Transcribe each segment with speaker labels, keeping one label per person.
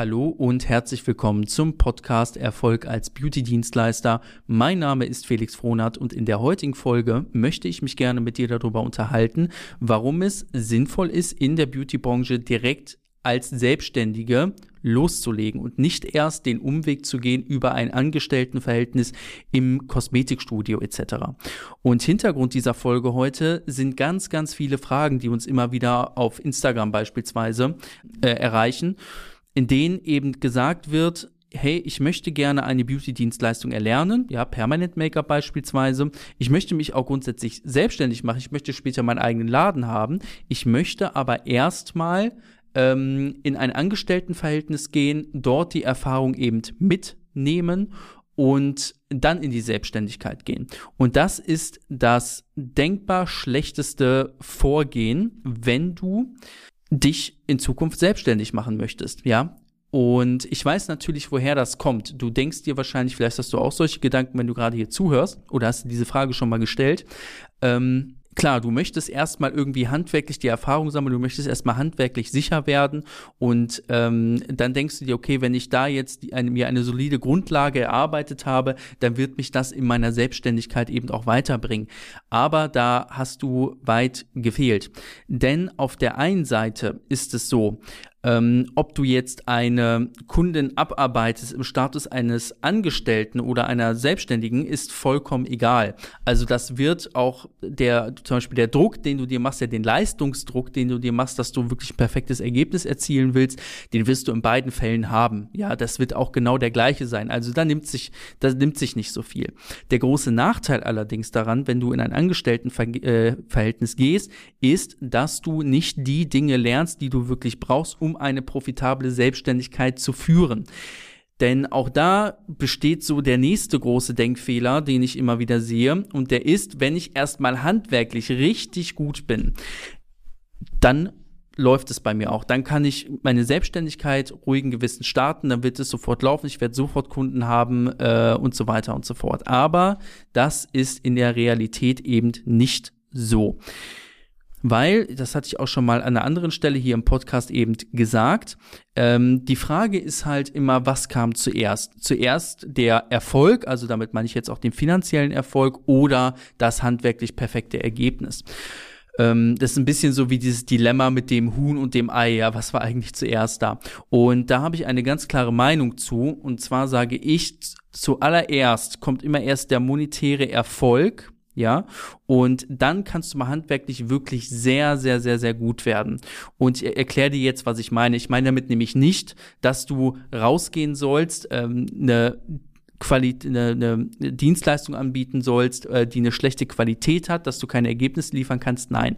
Speaker 1: Hallo und herzlich willkommen zum Podcast Erfolg als Beauty-Dienstleister. Mein Name ist Felix Frohnert und in der heutigen Folge möchte ich mich gerne mit dir darüber unterhalten, warum es sinnvoll ist, in der Beauty-Branche direkt als Selbstständige loszulegen und nicht erst den Umweg zu gehen über ein Angestelltenverhältnis im Kosmetikstudio etc. Und Hintergrund dieser Folge heute sind ganz, ganz viele Fragen, die uns immer wieder auf Instagram beispielsweise äh, erreichen in denen eben gesagt wird, hey, ich möchte gerne eine Beauty-Dienstleistung erlernen, ja, Permanent Make-up beispielsweise. Ich möchte mich auch grundsätzlich selbstständig machen. Ich möchte später meinen eigenen Laden haben. Ich möchte aber erstmal ähm, in ein Angestelltenverhältnis gehen, dort die Erfahrung eben mitnehmen und dann in die Selbstständigkeit gehen. Und das ist das denkbar schlechteste Vorgehen, wenn du dich in Zukunft selbstständig machen möchtest, ja. Und ich weiß natürlich, woher das kommt. Du denkst dir wahrscheinlich, vielleicht hast du auch solche Gedanken, wenn du gerade hier zuhörst oder hast du diese Frage schon mal gestellt. Ähm, klar, du möchtest erstmal irgendwie handwerklich die Erfahrung sammeln, du möchtest erstmal handwerklich sicher werden und ähm, dann denkst du dir, okay, wenn ich da jetzt die, eine, mir eine solide Grundlage erarbeitet habe, dann wird mich das in meiner Selbstständigkeit eben auch weiterbringen. Aber da hast du weit gefehlt. Denn auf der einen Seite ist es so, ähm, ob du jetzt eine Kundin abarbeitest im Status eines Angestellten oder einer Selbstständigen, ist vollkommen egal. Also das wird auch der, zum Beispiel der Druck, den du dir machst, ja den Leistungsdruck, den du dir machst, dass du wirklich ein perfektes Ergebnis erzielen willst, den wirst du in beiden Fällen haben. Ja, das wird auch genau der gleiche sein. Also da nimmt sich, da nimmt sich nicht so viel. Der große Nachteil allerdings daran, wenn du in ein Angestelltenverhältnis gehst, ist, dass du nicht die Dinge lernst, die du wirklich brauchst, um um eine profitable Selbstständigkeit zu führen. Denn auch da besteht so der nächste große Denkfehler, den ich immer wieder sehe. Und der ist, wenn ich erstmal handwerklich richtig gut bin, dann läuft es bei mir auch. Dann kann ich meine Selbstständigkeit ruhigen Gewissen starten, dann wird es sofort laufen, ich werde sofort Kunden haben äh, und so weiter und so fort. Aber das ist in der Realität eben nicht so weil, das hatte ich auch schon mal an einer anderen Stelle hier im Podcast eben gesagt, ähm, die Frage ist halt immer, was kam zuerst? Zuerst der Erfolg, also damit meine ich jetzt auch den finanziellen Erfolg oder das handwerklich perfekte Ergebnis. Ähm, das ist ein bisschen so wie dieses Dilemma mit dem Huhn und dem Ei, ja, was war eigentlich zuerst da? Und da habe ich eine ganz klare Meinung zu, und zwar sage ich, zuallererst kommt immer erst der monetäre Erfolg, ja, und dann kannst du mal handwerklich wirklich sehr, sehr, sehr, sehr gut werden. Und ich erkläre dir jetzt, was ich meine. Ich meine damit nämlich nicht, dass du rausgehen sollst, ähm, eine Qualität, eine, eine Dienstleistung anbieten sollst, äh, die eine schlechte Qualität hat, dass du keine Ergebnisse liefern kannst. Nein.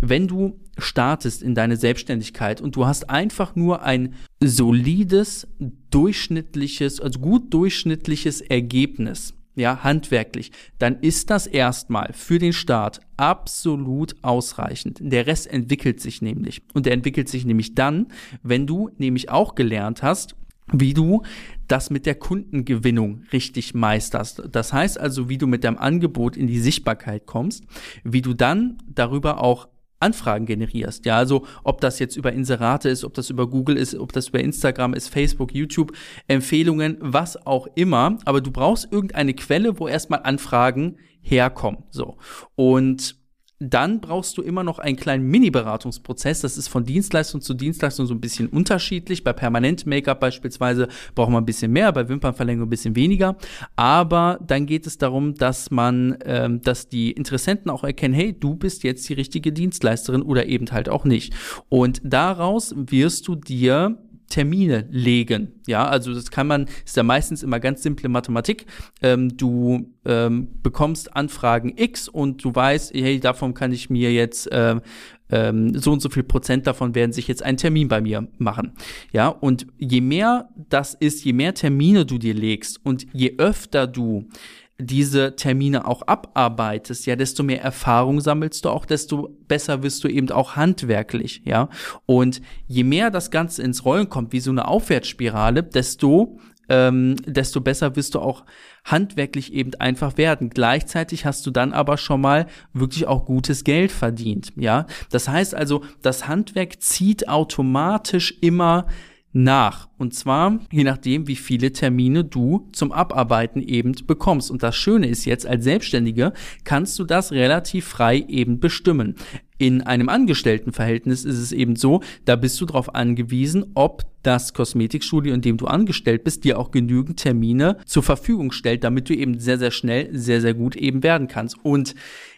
Speaker 1: Wenn du startest in deine Selbstständigkeit und du hast einfach nur ein solides, durchschnittliches, also gut durchschnittliches Ergebnis, ja, handwerklich, dann ist das erstmal für den Start absolut ausreichend. Der Rest entwickelt sich nämlich. Und der entwickelt sich nämlich dann, wenn du nämlich auch gelernt hast, wie du das mit der Kundengewinnung richtig meisterst. Das heißt also, wie du mit deinem Angebot in die Sichtbarkeit kommst, wie du dann darüber auch Anfragen generierst. Ja, also ob das jetzt über Inserate ist, ob das über Google ist, ob das über Instagram ist, Facebook, YouTube, Empfehlungen, was auch immer. Aber du brauchst irgendeine Quelle, wo erstmal Anfragen herkommen. So. Und dann brauchst du immer noch einen kleinen Mini-Beratungsprozess. Das ist von Dienstleistung zu Dienstleistung so ein bisschen unterschiedlich. Bei permanent Make-up beispielsweise braucht man ein bisschen mehr, bei Wimpernverlängerung ein bisschen weniger. Aber dann geht es darum, dass man, ähm, dass die Interessenten auch erkennen, hey, du bist jetzt die richtige Dienstleisterin oder eben halt auch nicht. Und daraus wirst du dir Termine legen. Ja, also das kann man, ist ja meistens immer ganz simple Mathematik. Ähm, du ähm, bekommst Anfragen X und du weißt, hey, davon kann ich mir jetzt ähm, so und so viel Prozent davon werden sich jetzt einen Termin bei mir machen. Ja, und je mehr das ist, je mehr Termine du dir legst und je öfter du diese Termine auch abarbeitest, ja, desto mehr Erfahrung sammelst du auch, desto besser wirst du eben auch handwerklich, ja. Und je mehr das Ganze ins Rollen kommt, wie so eine Aufwärtsspirale, desto ähm, desto besser wirst du auch handwerklich eben einfach werden. Gleichzeitig hast du dann aber schon mal wirklich auch gutes Geld verdient, ja. Das heißt also, das Handwerk zieht automatisch immer nach. Und zwar je nachdem, wie viele Termine du zum Abarbeiten eben bekommst. Und das Schöne ist jetzt, als Selbstständige kannst du das relativ frei eben bestimmen. In einem Angestelltenverhältnis ist es eben so, da bist du darauf angewiesen, ob das Kosmetikstudio, in dem du angestellt bist, dir auch genügend Termine zur Verfügung stellt, damit du eben sehr, sehr schnell, sehr, sehr gut eben werden kannst. Und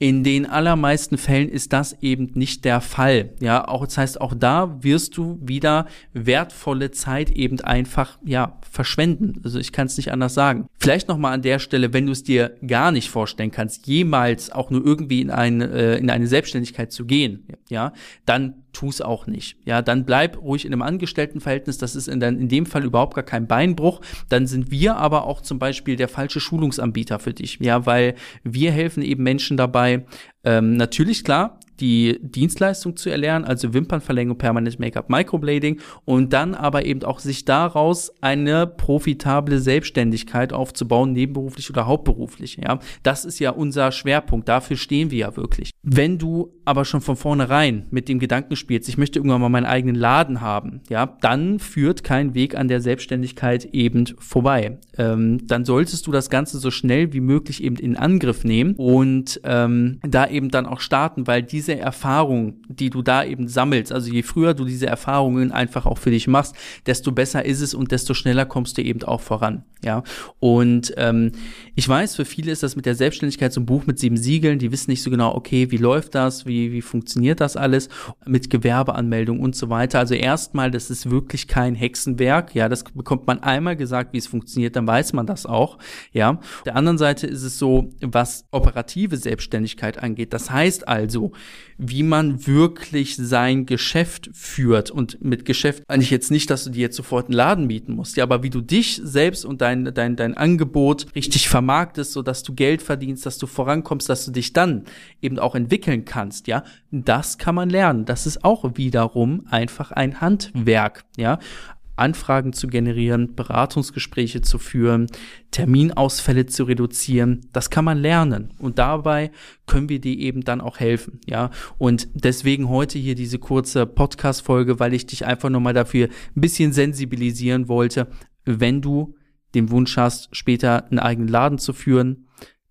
Speaker 1: in den allermeisten Fällen ist das eben nicht der Fall. Ja, auch das heißt, auch da wirst du wieder wertvolle Zeit eben einfach ja verschwenden. Also ich kann es nicht anders sagen. Vielleicht noch mal an der Stelle, wenn du es dir gar nicht vorstellen kannst, jemals auch nur irgendwie in eine äh, in eine Selbstständigkeit zu gehen, ja, dann tu es auch nicht. Ja, dann bleib ruhig in einem Angestelltenverhältnis. Das ist in, in dem Fall überhaupt gar kein Beinbruch. Dann sind wir aber auch zum Beispiel der falsche Schulungsanbieter für dich. Ja, weil wir helfen eben Menschen dabei, ähm, natürlich klar, die Dienstleistung zu erlernen, also Wimpernverlängerung, Permanent Make-up, Microblading und dann aber eben auch sich daraus eine profitable Selbstständigkeit aufzubauen, nebenberuflich oder hauptberuflich. Ja, das ist ja unser Schwerpunkt. Dafür stehen wir ja wirklich. Wenn du aber schon von vornherein mit dem Gedanken spielst, ich möchte irgendwann mal meinen eigenen Laden haben, ja, dann führt kein Weg an der Selbstständigkeit eben vorbei. Ähm, dann solltest du das Ganze so schnell wie möglich eben in Angriff nehmen und ähm, da eben dann auch starten, weil diese Erfahrung, die du da eben sammelst, also je früher du diese Erfahrungen einfach auch für dich machst, desto besser ist es und desto schneller kommst du eben auch voran. Ja, und ähm, ich weiß, für viele ist das mit der Selbstständigkeit so ein Buch mit sieben Siegeln. Die wissen nicht so genau, okay, wie läuft das, wie wie funktioniert das alles mit Gewerbeanmeldung und so weiter. Also erstmal, das ist wirklich kein Hexenwerk. Ja, das bekommt man einmal gesagt, wie es funktioniert, dann weiß man das auch. Ja, Auf der anderen Seite ist es so, was operative Selbstständigkeit angeht. Das heißt also, wie man wirklich sein Geschäft führt. Und mit Geschäft meine ich jetzt nicht, dass du dir jetzt sofort einen Laden mieten musst, ja, aber wie du dich selbst und dein, dein, dein Angebot richtig vermarktest, so dass du Geld verdienst, dass du vorankommst, dass du dich dann eben auch entwickeln kannst, ja, das kann man lernen. Das ist auch wiederum einfach ein Handwerk, ja. Anfragen zu generieren, Beratungsgespräche zu führen, Terminausfälle zu reduzieren. Das kann man lernen und dabei können wir dir eben dann auch helfen, ja. Und deswegen heute hier diese kurze Podcast-Folge, weil ich dich einfach nochmal dafür ein bisschen sensibilisieren wollte, wenn du den Wunsch hast, später einen eigenen Laden zu führen,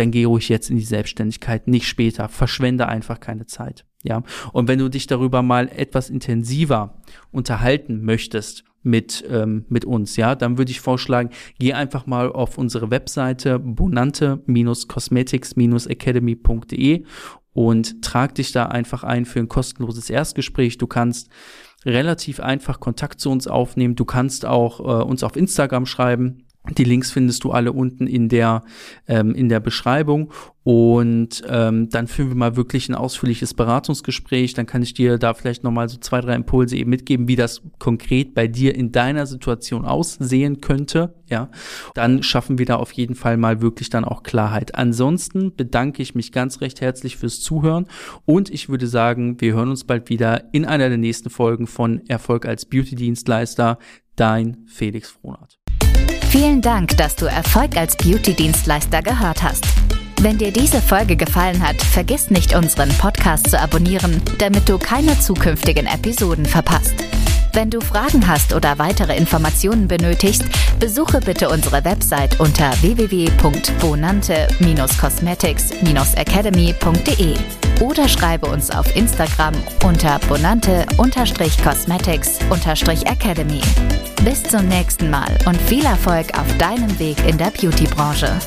Speaker 1: dann geh ruhig jetzt in die Selbstständigkeit, nicht später. Verschwende einfach keine Zeit. Ja. Und wenn du dich darüber mal etwas intensiver unterhalten möchtest, mit, ähm, mit uns, ja, dann würde ich vorschlagen, geh einfach mal auf unsere Webseite bonante-cosmetics-academy.de und trag dich da einfach ein für ein kostenloses Erstgespräch. Du kannst relativ einfach Kontakt zu uns aufnehmen. Du kannst auch äh, uns auf Instagram schreiben. Die Links findest du alle unten in der, ähm, in der Beschreibung. Und ähm, dann führen wir mal wirklich ein ausführliches Beratungsgespräch. Dann kann ich dir da vielleicht nochmal so zwei, drei Impulse eben mitgeben, wie das konkret bei dir in deiner Situation aussehen könnte. Ja, dann schaffen wir da auf jeden Fall mal wirklich dann auch Klarheit. Ansonsten bedanke ich mich ganz recht herzlich fürs Zuhören und ich würde sagen, wir hören uns bald wieder in einer der nächsten Folgen von Erfolg als Beauty-Dienstleister. Dein Felix Frohnert.
Speaker 2: Vielen Dank, dass du Erfolg als Beauty-Dienstleister gehört hast. Wenn dir diese Folge gefallen hat, vergiss nicht, unseren Podcast zu abonnieren, damit du keine zukünftigen Episoden verpasst. Wenn du Fragen hast oder weitere Informationen benötigst, besuche bitte unsere Website unter www.bonante-cosmetics-academy.de. oder schreibe uns auf Instagram unter bonante-cosmetics-academy. Bis zum nächsten Mal und viel Erfolg auf deinem Weg in der Beauty-Branche.